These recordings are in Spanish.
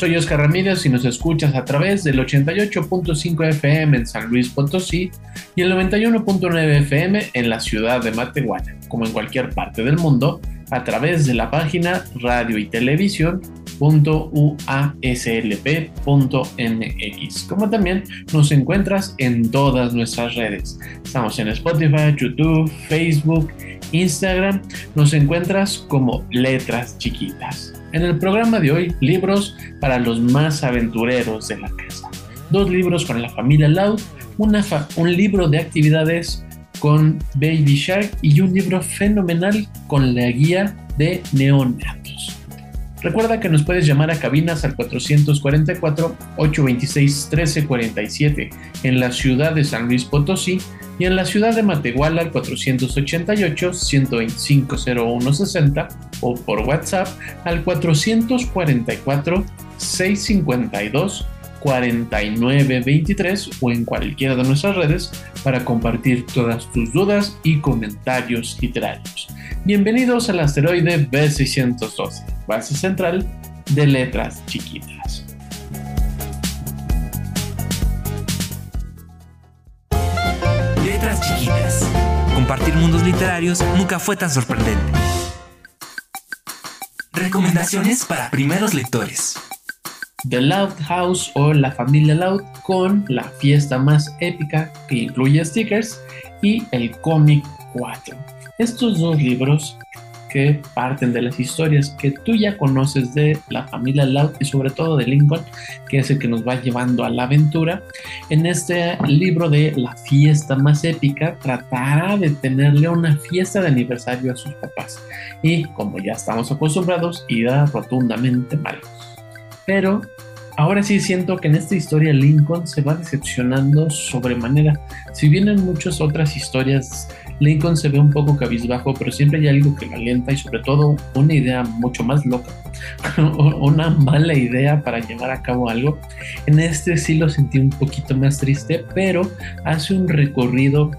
Soy Oscar Ramírez y nos escuchas a través del 88.5 FM en San Luis Potosí y el 91.9 FM en la ciudad de Matehuala, como en cualquier parte del mundo, a través de la página radio y televisión.uaslp.mx, como también nos encuentras en todas nuestras redes. Estamos en Spotify, YouTube, Facebook, Instagram, nos encuentras como Letras Chiquitas. En el programa de hoy, libros para los más aventureros de la casa. Dos libros con la familia Loud, un libro de actividades con Baby Shark y un libro fenomenal con la guía de neonatos. Recuerda que nos puedes llamar a cabinas al 444-826-1347 en la ciudad de San Luis Potosí y en la ciudad de Matehuala al 488-125-0160 o por WhatsApp al 444-652-4923 o en cualquiera de nuestras redes para compartir todas tus dudas y comentarios literarios. Bienvenidos al asteroide B612, base central de letras chiquitas. Letras chiquitas. Compartir mundos literarios nunca fue tan sorprendente. Recomendaciones para primeros lectores. The Loud House o La Familia Loud con la fiesta más épica que incluye stickers y el cómic 4. Estos dos libros que parten de las historias que tú ya conoces de la familia Loud y sobre todo de Lincoln, que es el que nos va llevando a la aventura. En este libro de La fiesta más épica tratará de tenerle una fiesta de aniversario a sus papás y como ya estamos acostumbrados irá rotundamente mal. Pero ahora sí siento que en esta historia Lincoln se va decepcionando sobremanera. Si bien en muchas otras historias Lincoln se ve un poco cabizbajo, pero siempre hay algo que lo alienta y sobre todo una idea mucho más loca, una mala idea para llevar a cabo algo. En este sí lo sentí un poquito más triste, pero hace un recorrido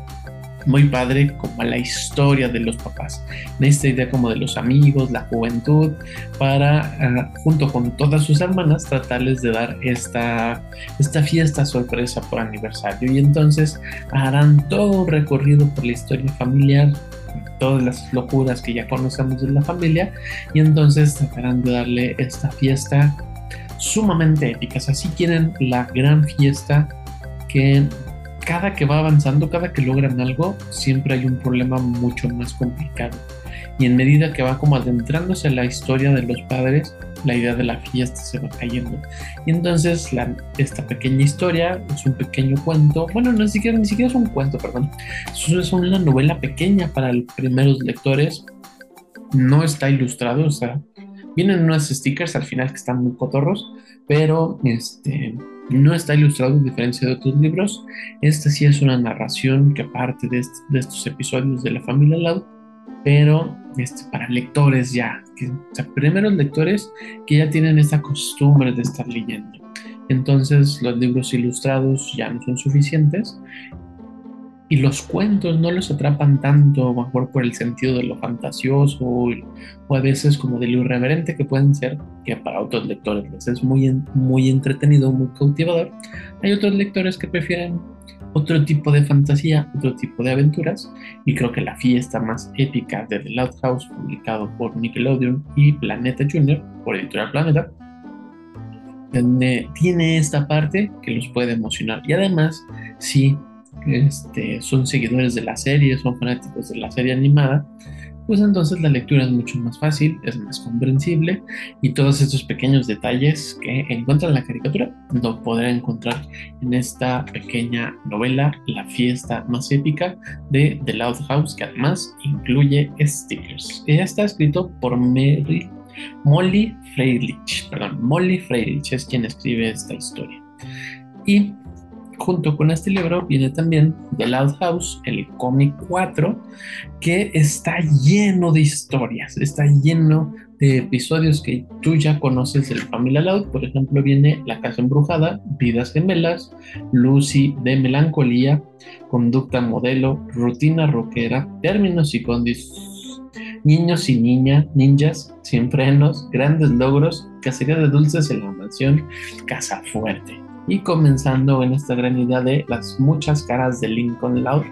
muy padre como la historia de los papás, esta idea como de los amigos, la juventud, para uh, junto con todas sus hermanas tratarles de dar esta, esta fiesta sorpresa por aniversario y entonces harán todo un recorrido por la historia familiar todas las locuras que ya conocemos de la familia y entonces tratarán de darle esta fiesta sumamente épica. Así quieren la gran fiesta que cada que va avanzando, cada que logran algo, siempre hay un problema mucho más complicado. Y en medida que va como adentrándose a la historia de los padres, la idea de la fiesta se va cayendo. Y entonces esta pequeña historia es un pequeño cuento, bueno, no, ni, siquiera, ni siquiera es un cuento, perdón, es una novela pequeña para los primeros lectores. No está ilustrado, o sea, vienen unos stickers al final que están muy cotorros, pero este, no está ilustrado en diferencia de otros libros. Esta sí es una narración que parte de, estos episodios de la familia Loud, pero este, para lectores ya, que, o sea, primeros lectores que ya tienen esta costumbre de estar leyendo. Entonces los libros ilustrados ya no son suficientes y los cuentos no los atrapan tanto, mejor por el sentido de lo fantasioso o a veces como de lo irreverente que pueden ser, que para otros lectores les es muy, muy entretenido, muy cautivador. Hay otros lectores que prefieren otro tipo de fantasía, otro tipo de aventuras, y creo que la fiesta más épica de The Loud House, publicado por Nickelodeon y Planeta Junior, por Editorial Planeta, tiene esta parte que los puede emocionar. Y además, sí, este, son seguidores de la serie, son fanáticos de la serie animada, pues entonces la lectura es mucho más fácil, es más comprensible y todos estos pequeños detalles que encuentra en la caricatura lo podrá encontrar en esta pequeña novela, La fiesta más épica de The Loud House, que además incluye stickers. ya está escrito por Mary, Molly Freilich, perdón, Molly Freilich es quien escribe esta historia. Y junto con este libro viene también The Loud House, el cómic 4, que está lleno de historias, está lleno de episodios que tú ya conoces del Familia Loud. Por ejemplo, viene La Casa Embrujada, Vidas Gemelas, Lucy de Melancolía, Conducta Modelo, Rutina Rockera, Términos y Condiciones. Niños y niñas, ninjas, sin frenos, grandes logros, cacería de dulces en la mansión, Casa Fuerte y comenzando en esta gran idea de las muchas caras de Lincoln Loud,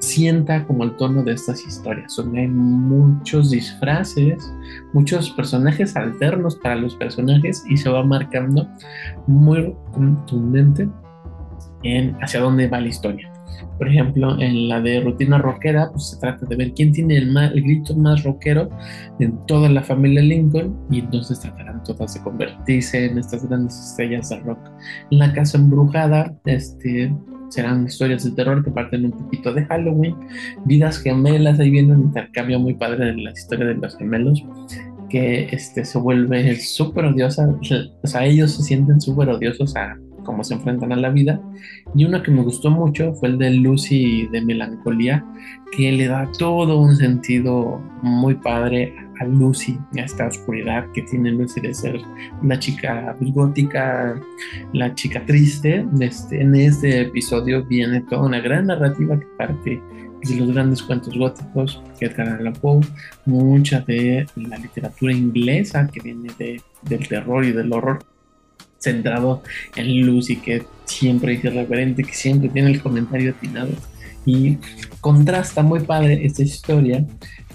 sienta como el tono de estas historias, donde hay muchos disfraces, muchos personajes alternos para los personajes y se va marcando muy contundente en hacia dónde va la historia. Por ejemplo, en la de rutina rockera, pues se trata de ver quién tiene el, el grito más rockero en toda la familia Lincoln y entonces tratarán todas de convertirse en estas grandes estrellas de rock. En la casa embrujada, este, serán historias de terror que parten un poquito de Halloween, vidas gemelas, ahí viene un intercambio muy padre de la historia de los gemelos que este, se vuelve súper odiosa, o sea, ellos se sienten súper odiosos a cómo se enfrentan a la vida. Y uno que me gustó mucho fue el de Lucy de Melancolía, que le da todo un sentido muy padre a Lucy, a esta oscuridad que tiene Lucy de ser la chica gótica, la chica triste. Este, en este episodio viene toda una gran narrativa que parte de los grandes cuentos góticos que Edgar Allan Poe, mucha de la literatura inglesa que viene de, del terror y del horror centrado en Lucy, que siempre es irreverente, que siempre tiene el comentario atinado. Y contrasta muy padre esta historia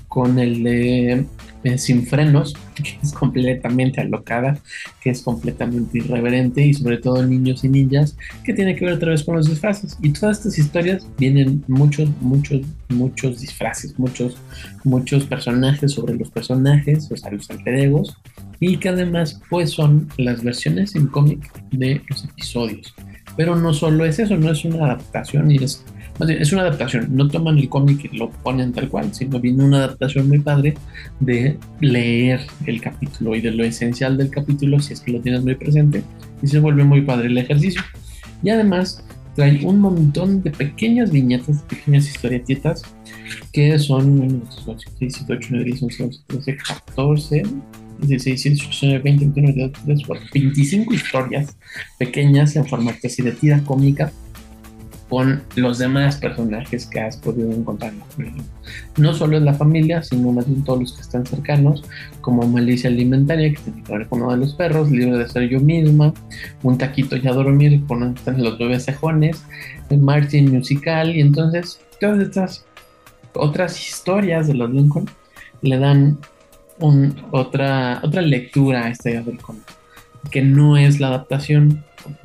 con el de eh, Sin Frenos, que es completamente alocada, que es completamente irreverente y sobre todo niños y niñas, que tiene que ver otra vez con los disfraces. Y todas estas historias vienen muchos, muchos, muchos disfraces, muchos, muchos personajes sobre los personajes, o sea, los alter egos, y que además pues son las versiones en cómic de los episodios. Pero no solo es eso, no es una adaptación y es, es una adaptación, no toman el cómic y lo ponen tal cual, sino viene una adaptación muy padre de leer el capítulo y de lo esencial del capítulo si es que lo tienes muy presente y se vuelve muy padre el ejercicio. Y además trae un montón de pequeñas viñetas, pequeñas historietitas que son 6, 8, 9, 10, 11, 12, 13, 14, 16, 20, 21, 25 historias pequeñas en formato de tira cómica con los demás personajes que has podido encontrar. No solo en la familia, sino más bien todos los que están cercanos, como Malicia Alimentaria, que tiene que ver con uno de los perros, Libre de ser yo misma, Un taquito ya dormir, con los bebés cejones, el Martin musical, y entonces todas estas otras historias de los Lincoln le dan otra, otra lectura a esta idea del cómic, que no es la adaptación, como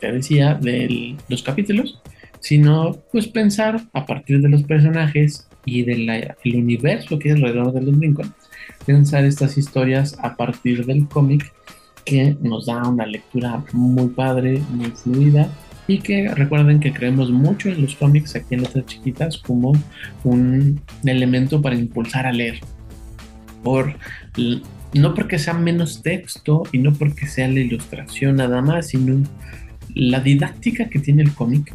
te decía, de los capítulos, sino pues pensar a partir de los personajes y del universo que es alrededor de los Lincoln, pensar estas historias a partir del cómic que nos da una lectura muy padre, muy fluida y que recuerden que creemos mucho en los cómics aquí en Letras Chiquitas como un elemento para impulsar a leer, por no porque sea menos texto y no porque sea la ilustración nada más, sino la didáctica que tiene el cómic,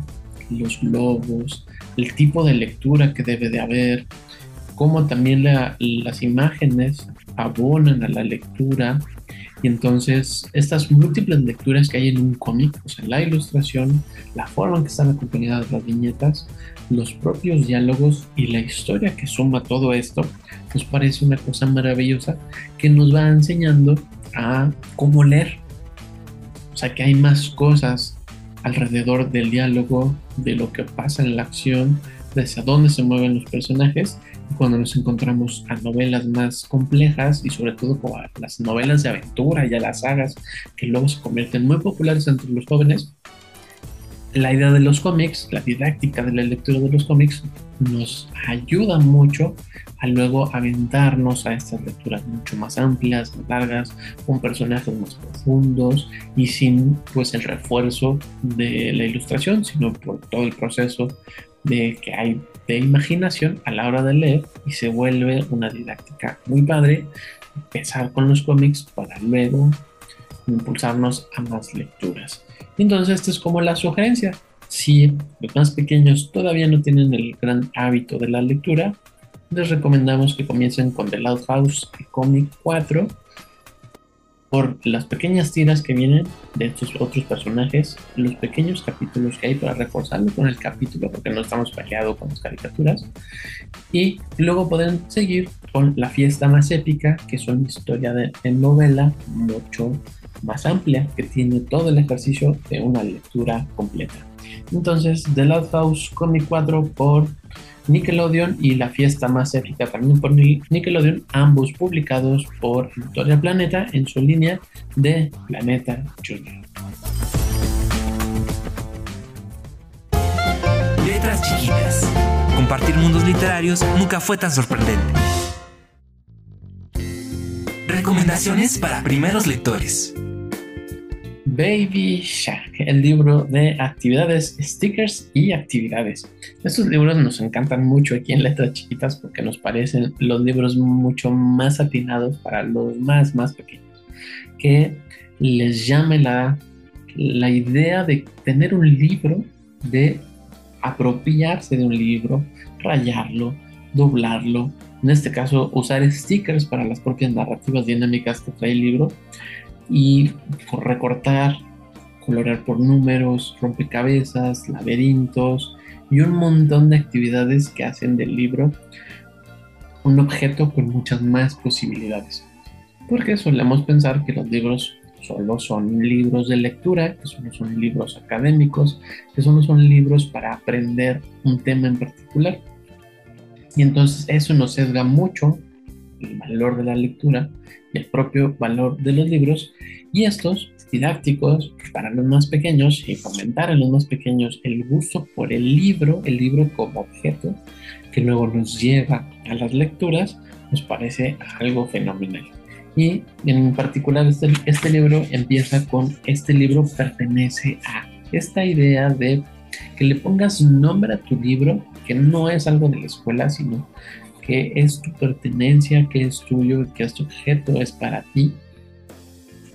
los globos, el tipo de lectura que debe de haber, cómo también las imágenes abonan a la lectura. Y entonces estas múltiples lecturas que hay en un cómic, o sea, la ilustración, la forma en que están acompañadas las viñetas, los propios diálogos y la historia que suma todo esto, nos parece una cosa maravillosa que nos va enseñando a cómo leer. O sea, que hay más cosas alrededor del diálogo, de lo que pasa en la acción, de hacia dónde se mueven los personajes. Cuando nos encontramos a novelas más complejas y sobre todo a las novelas de aventura y a las sagas que luego se convierten muy populares entre los jóvenes, la idea de los cómics, la didáctica de la lectura de los cómics, nos ayuda mucho a luego aventarnos a estas lecturas mucho más amplias, más largas, con personajes más profundos y sin pues el refuerzo de la ilustración, sino por todo el proceso de que hay de imaginación a la hora de leer y se vuelve una didáctica muy padre empezar con los cómics para luego impulsarnos a más lecturas. Entonces, esta es como la sugerencia. Si los más pequeños todavía no tienen el gran hábito de la lectura, les recomendamos que comiencen con The Loud House y Comic 4 por las pequeñas tiras que vienen de estos otros personajes, los pequeños capítulos que hay para reforzarlo con el capítulo, porque no estamos peleados con las caricaturas, y luego pueden seguir con la fiesta más épica, que es una historia de, novela mucho más amplia, que tiene todo el ejercicio de una lectura completa. Entonces, The Loud House Comic 4 por Nickelodeon y La Fiesta Más Épica también por Nickelodeon, ambos publicados por Victoria Planeta en su línea de Planeta Junior. Letras chiquitas. Compartir mundos literarios nunca fue tan sorprendente. Recomendaciones para primeros lectores. Baby Shark, el libro de actividades, stickers y actividades. Estos libros nos encantan mucho aquí en Letras Chiquitas porque nos parecen los libros mucho más atinados para los más, más pequeños. Que les llame la, la idea de tener un libro, de apropiarse de un libro, rayarlo, doblarlo. En este caso, usar stickers para las propias narrativas dinámicas que trae el libro y recortar, colorear por números, rompecabezas, laberintos y un montón de actividades que hacen del libro un objeto con muchas más posibilidades. Porque solemos pensar que los libros solo son libros de lectura, que solo son libros académicos, que solo son libros para aprender un tema en particular. Y entonces eso nos sesga mucho el valor de la lectura el propio valor de los libros y estos didácticos para los más pequeños y fomentar en los más pequeños el gusto por el libro, el libro como objeto que luego nos lleva a las lecturas, nos parece algo fenomenal. Y en particular este, este libro empieza con este libro pertenece a esta idea de que le pongas nombre a tu libro, que no es algo de la escuela, sino que es tu pertenencia, que es tuyo, que este objeto es para ti,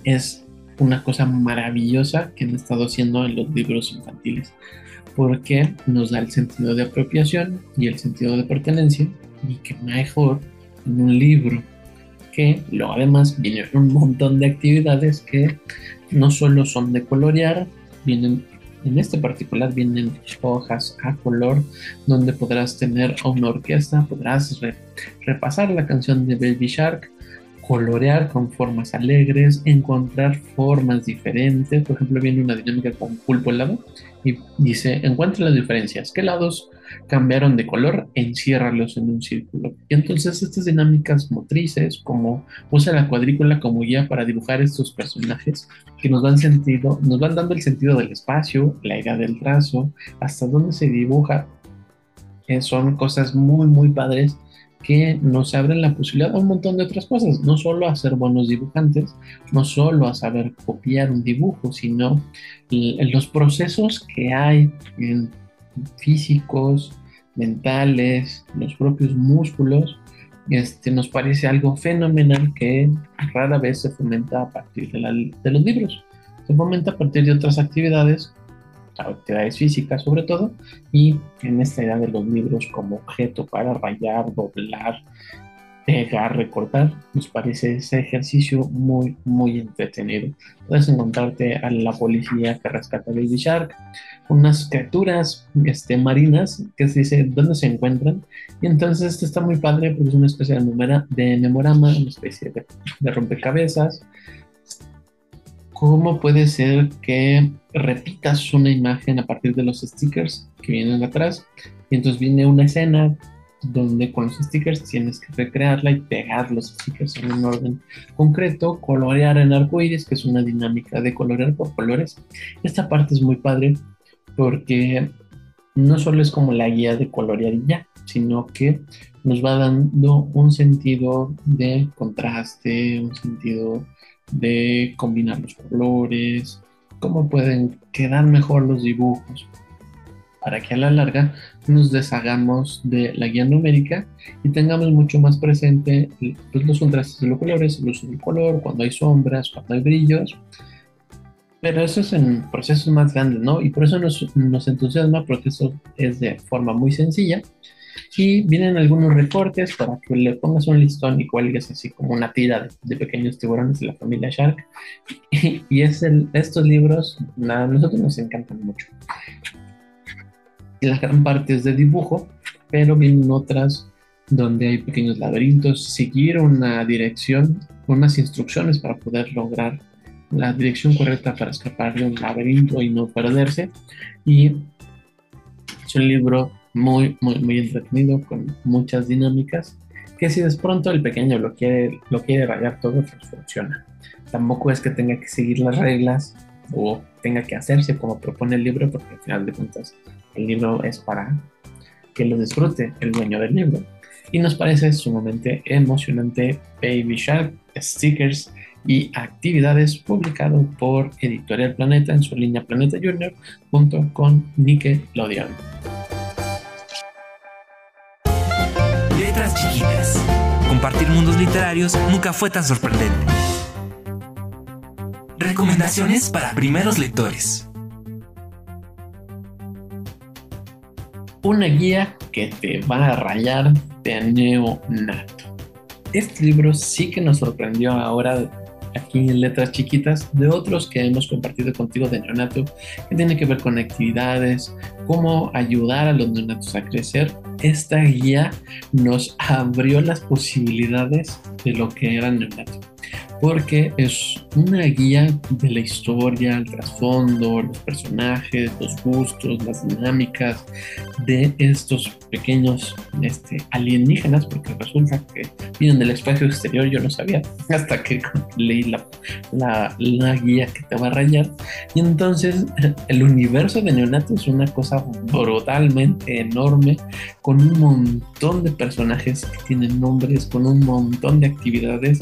es una cosa maravillosa que han estado haciendo en los libros infantiles, porque nos da el sentido de apropiación y el sentido de pertenencia, y que mejor en un libro que luego además viene un montón de actividades que no solo son de colorear, vienen en este particular vienen hojas a color donde podrás tener una orquesta, podrás repasar la canción de Baby Shark, colorear con formas alegres, encontrar formas diferentes. Por ejemplo, viene una dinámica con pulpo helado y dice, encuentra las diferencias. ¿Qué lados cambiaron de color? Enciérralos en un círculo. Y entonces estas dinámicas motrices, como usa la cuadrícula como guía para dibujar estos personajes, que nos dan sentido, nos van dando el sentido del espacio, la idea del trazo, hasta dónde se dibuja. Eh, son cosas muy, muy padres que nos abren la posibilidad a un montón de otras cosas, no solo a ser buenos dibujantes, no solo a saber copiar un dibujo, sino los procesos que hay físicos, mentales, los propios músculos, este, nos parece algo fenomenal que rara vez se fomenta a partir de los libros. Se fomenta a partir de otras actividades actividades físicas sobre todo, y en esta idea de los libros como objeto para rayar, doblar, pegar, recortar, nos parece ese ejercicio muy, muy entretenido. Puedes encontrarte a la policía que rescata a Baby Shark, unas criaturas este, marinas que se dice dónde se encuentran, y entonces esto está muy padre porque es una especie de memorama, una especie de, de rompecabezas, ¿Cómo puede ser que repitas una imagen a partir de los stickers que vienen atrás? Y entonces viene una escena donde con los stickers tienes que recrearla y pegar los stickers en un orden concreto, colorear en arcoíris, que es una dinámica de colorear por colores. Esta parte es muy padre porque no solo es como la guía de colorear y ya, sino que nos va dando un sentido de contraste, un sentido de combinar los colores, cómo pueden quedar mejor los dibujos, para que a la larga nos deshagamos de la guía numérica y tengamos mucho más presente pues, los contrastes de los colores, el uso del color, cuando hay sombras, cuando hay brillos. Pero eso es en procesos más grandes, ¿no? Y por eso nos, nos entusiasma, porque eso es de forma muy sencilla. Y vienen algunos recortes para que le pongas un listón y cuelgues así como una tira de, pequeños tiburones de la familia Shark. Y, es el, estos libros, a nosotros nos encantan mucho la gran parte es de dibujo, pero vienen otras donde hay pequeños laberintos, seguir una dirección, unas instrucciones para poder lograr la dirección correcta para escapar de un laberinto y no perderse. Y es un libro muy, muy, muy entretenido, con muchas dinámicas, que si de pronto el pequeño lo quiere, lo quiere rayar todo, pues funciona. Tampoco es que tenga que seguir las reglas o tenga que hacerse como propone el libro, porque al final de cuentas el libro es para que lo disfrute el dueño del libro. Y nos parece sumamente emocionante Baby Shark, stickers y actividades publicado por Editorial Planeta en su línea Planeta Junior junto con Nickelodeon. Compartir mundos literarios nunca fue tan sorprendente. Recomendaciones para primeros lectores. una guía que te va a rayar de neonato. Este libro sí que nos sorprendió ahora aquí en letras chiquitas de otros que hemos compartido contigo de neonato que tiene que ver con actividades, cómo ayudar a los neonatos a crecer. Esta guía nos abrió las posibilidades de lo que era neonato porque es una guía de la historia, el trasfondo, los personajes, los gustos, las dinámicas de estos pequeños este, alienígenas, porque resulta que vienen del espacio exterior, yo no sabía, hasta que leí la, la, la guía que te va a rayar. Y entonces el universo de Neonato es una cosa brutalmente enorme, con un montón de personajes que tienen nombres, con un montón de actividades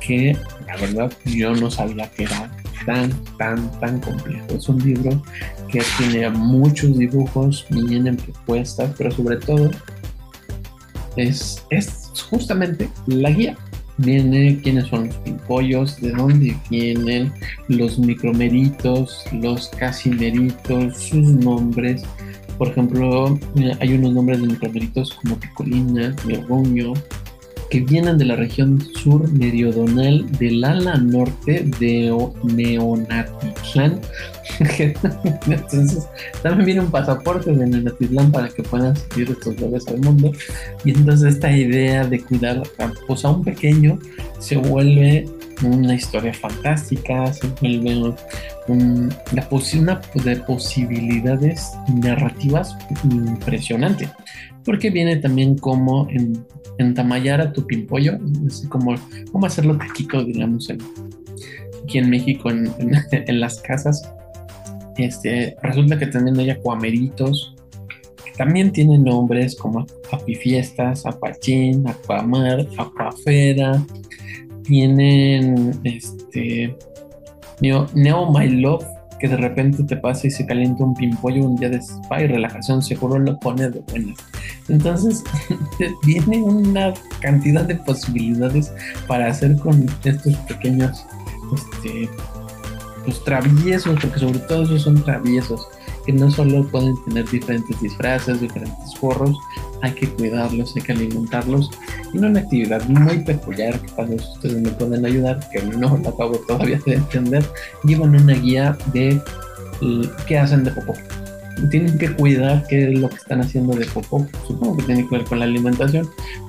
que la verdad yo no sabía que era tan, tan, tan complejo. Es un libro que tiene muchos dibujos, vienen propuestas, pero sobre todo es, es justamente la guía. Viene quiénes son los pimpollos, de dónde vienen los micromeritos, los casimeritos, sus nombres. Por ejemplo, hay unos nombres de micromeritos como Picolina, Orguño, que vienen de la región sur meridional del ala norte de Neonatitlán. entonces, también viene un pasaporte de Neonatitlán para que puedan seguir estos bebés al mundo. Y entonces esta idea de cuidar a, pues, a un pequeño se vuelve una historia fantástica, se vuelve una de posibilidades narrativas impresionante, porque viene también como en, entamallar a tu pimpollo, así como cómo hacerlo taquito, digamos, aquí en México, en, las casas. Este, resulta que también hay acuameritos, que también tienen nombres como Apifiestas, Apachín, Acuamar, Acuafera, tienen este Neo, Neo My Love, que de repente te pasa y se calienta un pimpollo un día de spa y relajación, seguro lo pone de buenas. Entonces, tiene una cantidad de posibilidades para hacer con estos pequeños este, pues, traviesos, porque sobre todo esos son traviesos que no solo pueden tener diferentes disfraces, diferentes forros, hay que cuidarlos, hay que alimentarlos. Y una actividad muy peculiar que para ustedes me pueden ayudar, que no la acabo todavía de entender, llevan una guía de qué hacen de popó. Tienen que cuidar qué es lo que están haciendo de popó. Supongo que tiene que ver con la alimentación,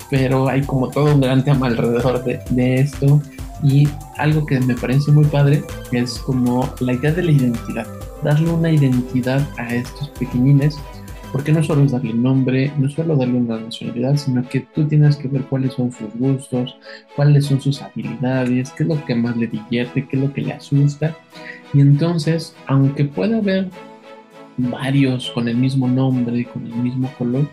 pero hay como todo un gran tema alrededor de, de esto. Y algo que me parece muy padre es como la idea de la identidad darle una identidad a estos pequeñines, porque no solo es darle nombre, no solo darle una nacionalidad, sino que tú tienes que ver cuáles son sus gustos, cuáles son sus habilidades, qué es lo que más le divierte, qué es lo que le asusta. Y entonces, aunque pueda haber varios con el mismo nombre, con el mismo color,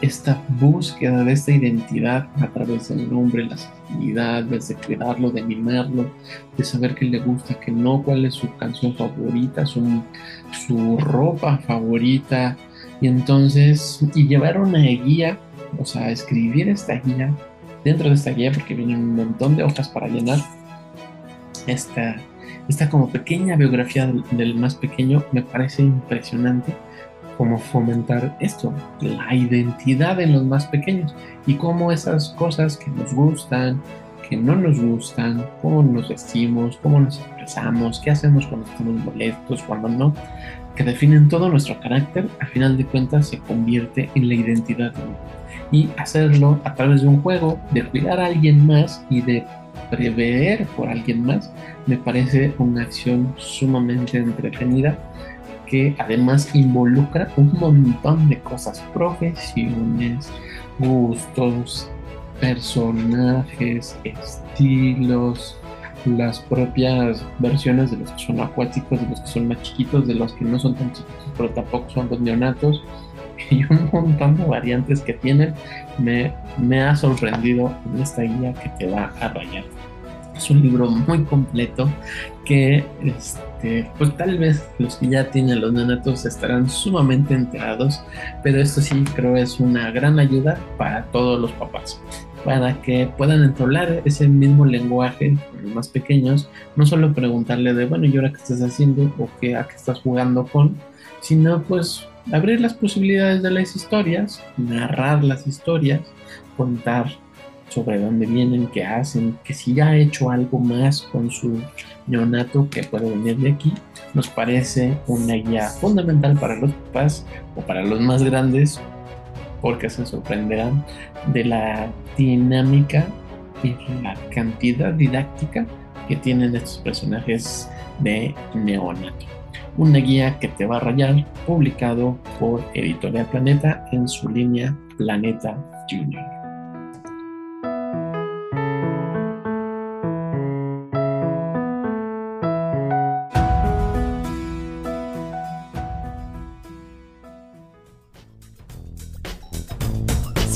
esta búsqueda de esta identidad a través del nombre, las actividades, de cuidarlo, de mimarlo, de saber qué le gusta, qué no, cuál es su canción favorita, su, su ropa favorita, y entonces, y llevar una guía, o sea, escribir esta guía dentro de esta guía, porque vienen un montón de hojas para llenar, esta, esta como pequeña biografía del más pequeño me parece impresionante cómo fomentar esto, la identidad en los más pequeños y cómo esas cosas que nos gustan, que no nos gustan, cómo nos vestimos, cómo nos expresamos, qué hacemos cuando estamos molestos, cuando no, que definen todo nuestro carácter, a final de cuentas se convierte en la identidad y hacerlo a través de un juego, de cuidar a alguien más y de prever por alguien más, me parece una acción sumamente entretenida que además involucra un montón de cosas, profesiones, gustos, personajes, estilos, las propias versiones de los que son acuáticos, de los que son más chiquitos, de los que no son tan chiquitos, pero tampoco son los neonatos, y un montón de variantes que tienen, me, me ha sorprendido en esta guía que te va a rayar. Es un libro muy completo que este, pues tal vez los que ya tienen los neonatos estarán sumamente enterados, pero esto sí creo es una gran ayuda para todos los papás para que puedan entablar ese mismo lenguaje con los más pequeños, no solo preguntarle de, bueno, ¿y ahora qué estás haciendo? o qué, a qué estás jugando con, sino pues abrir las posibilidades de las historias, narrar las historias, contar sobre dónde vienen, qué hacen, que si ya ha hecho algo más con su neonato que puede venir de aquí, nos parece una guía fundamental para los papás o para los más grandes, porque se sorprenderán de la dinámica y la cantidad didáctica que tienen estos personajes de neonato. Una guía que te va a rayar, publicado por Editorial Planeta en su línea Planeta Junior.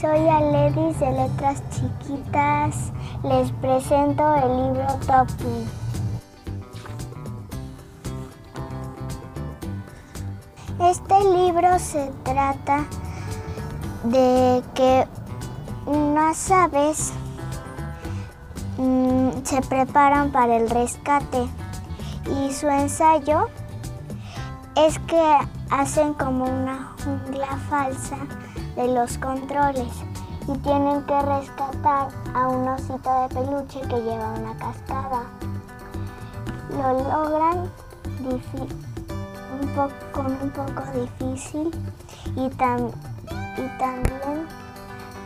soy Aledis de Letras Chiquitas. Les presento el libro Topu. Este libro se trata de que unas aves mm, se preparan para el rescate y su ensayo es que hacen como una jungla falsa de los controles y tienen que rescatar a un osito de peluche que lleva una cascada. Lo logran un con un poco difícil y, y también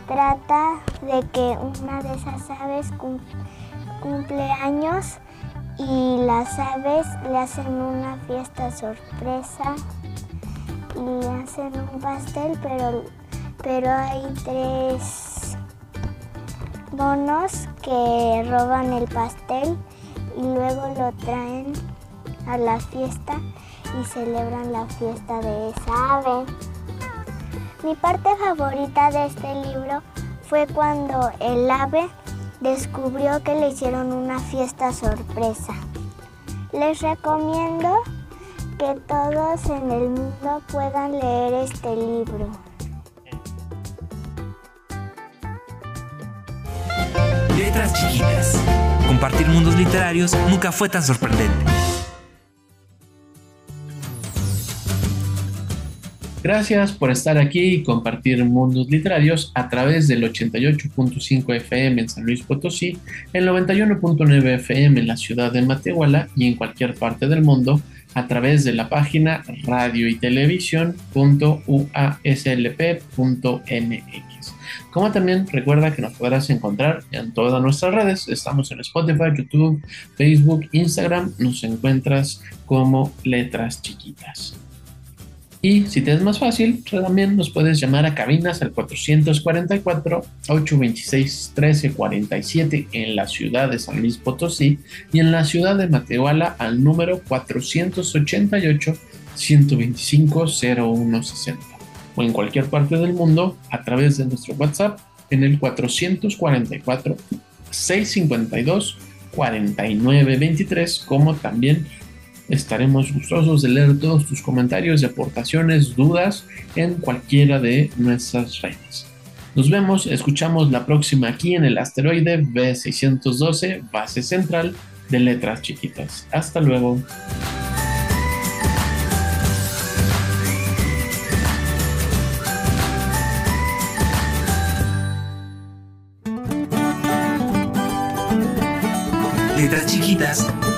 trata de que una de esas aves cumple años y las aves le hacen una fiesta sorpresa y hacen un pastel, pero pero hay tres monos que roban el pastel y luego lo traen a la fiesta y celebran la fiesta de esa ave. Mi parte favorita de este libro fue cuando el ave descubrió que le hicieron una fiesta sorpresa. Les recomiendo que todos en el mundo puedan leer este libro. Letras chiquitas. Compartir mundos literarios nunca fue tan sorprendente. Gracias por estar aquí y compartir mundos literarios a través del 88.5 FM en San Luis Potosí, el 91.9 FM en la ciudad de Matehuala y en cualquier parte del mundo a través de la página radio y televisión.uaslp.mx. Como también recuerda que nos podrás encontrar en todas nuestras redes. Estamos en Spotify, YouTube, Facebook, Instagram. Nos encuentras como Letras Chiquitas. Y si te es más fácil, también nos puedes llamar a cabinas al 444-826-1347 en la ciudad de San Luis Potosí y en la ciudad de Matehuala al número 488-125-0160 o en cualquier parte del mundo a través de nuestro WhatsApp en el 444 652 4923 como también Estaremos gustosos de leer todos tus comentarios y aportaciones, dudas en cualquiera de nuestras redes. Nos vemos, escuchamos la próxima aquí en el asteroide B612, base central de letras chiquitas. Hasta luego.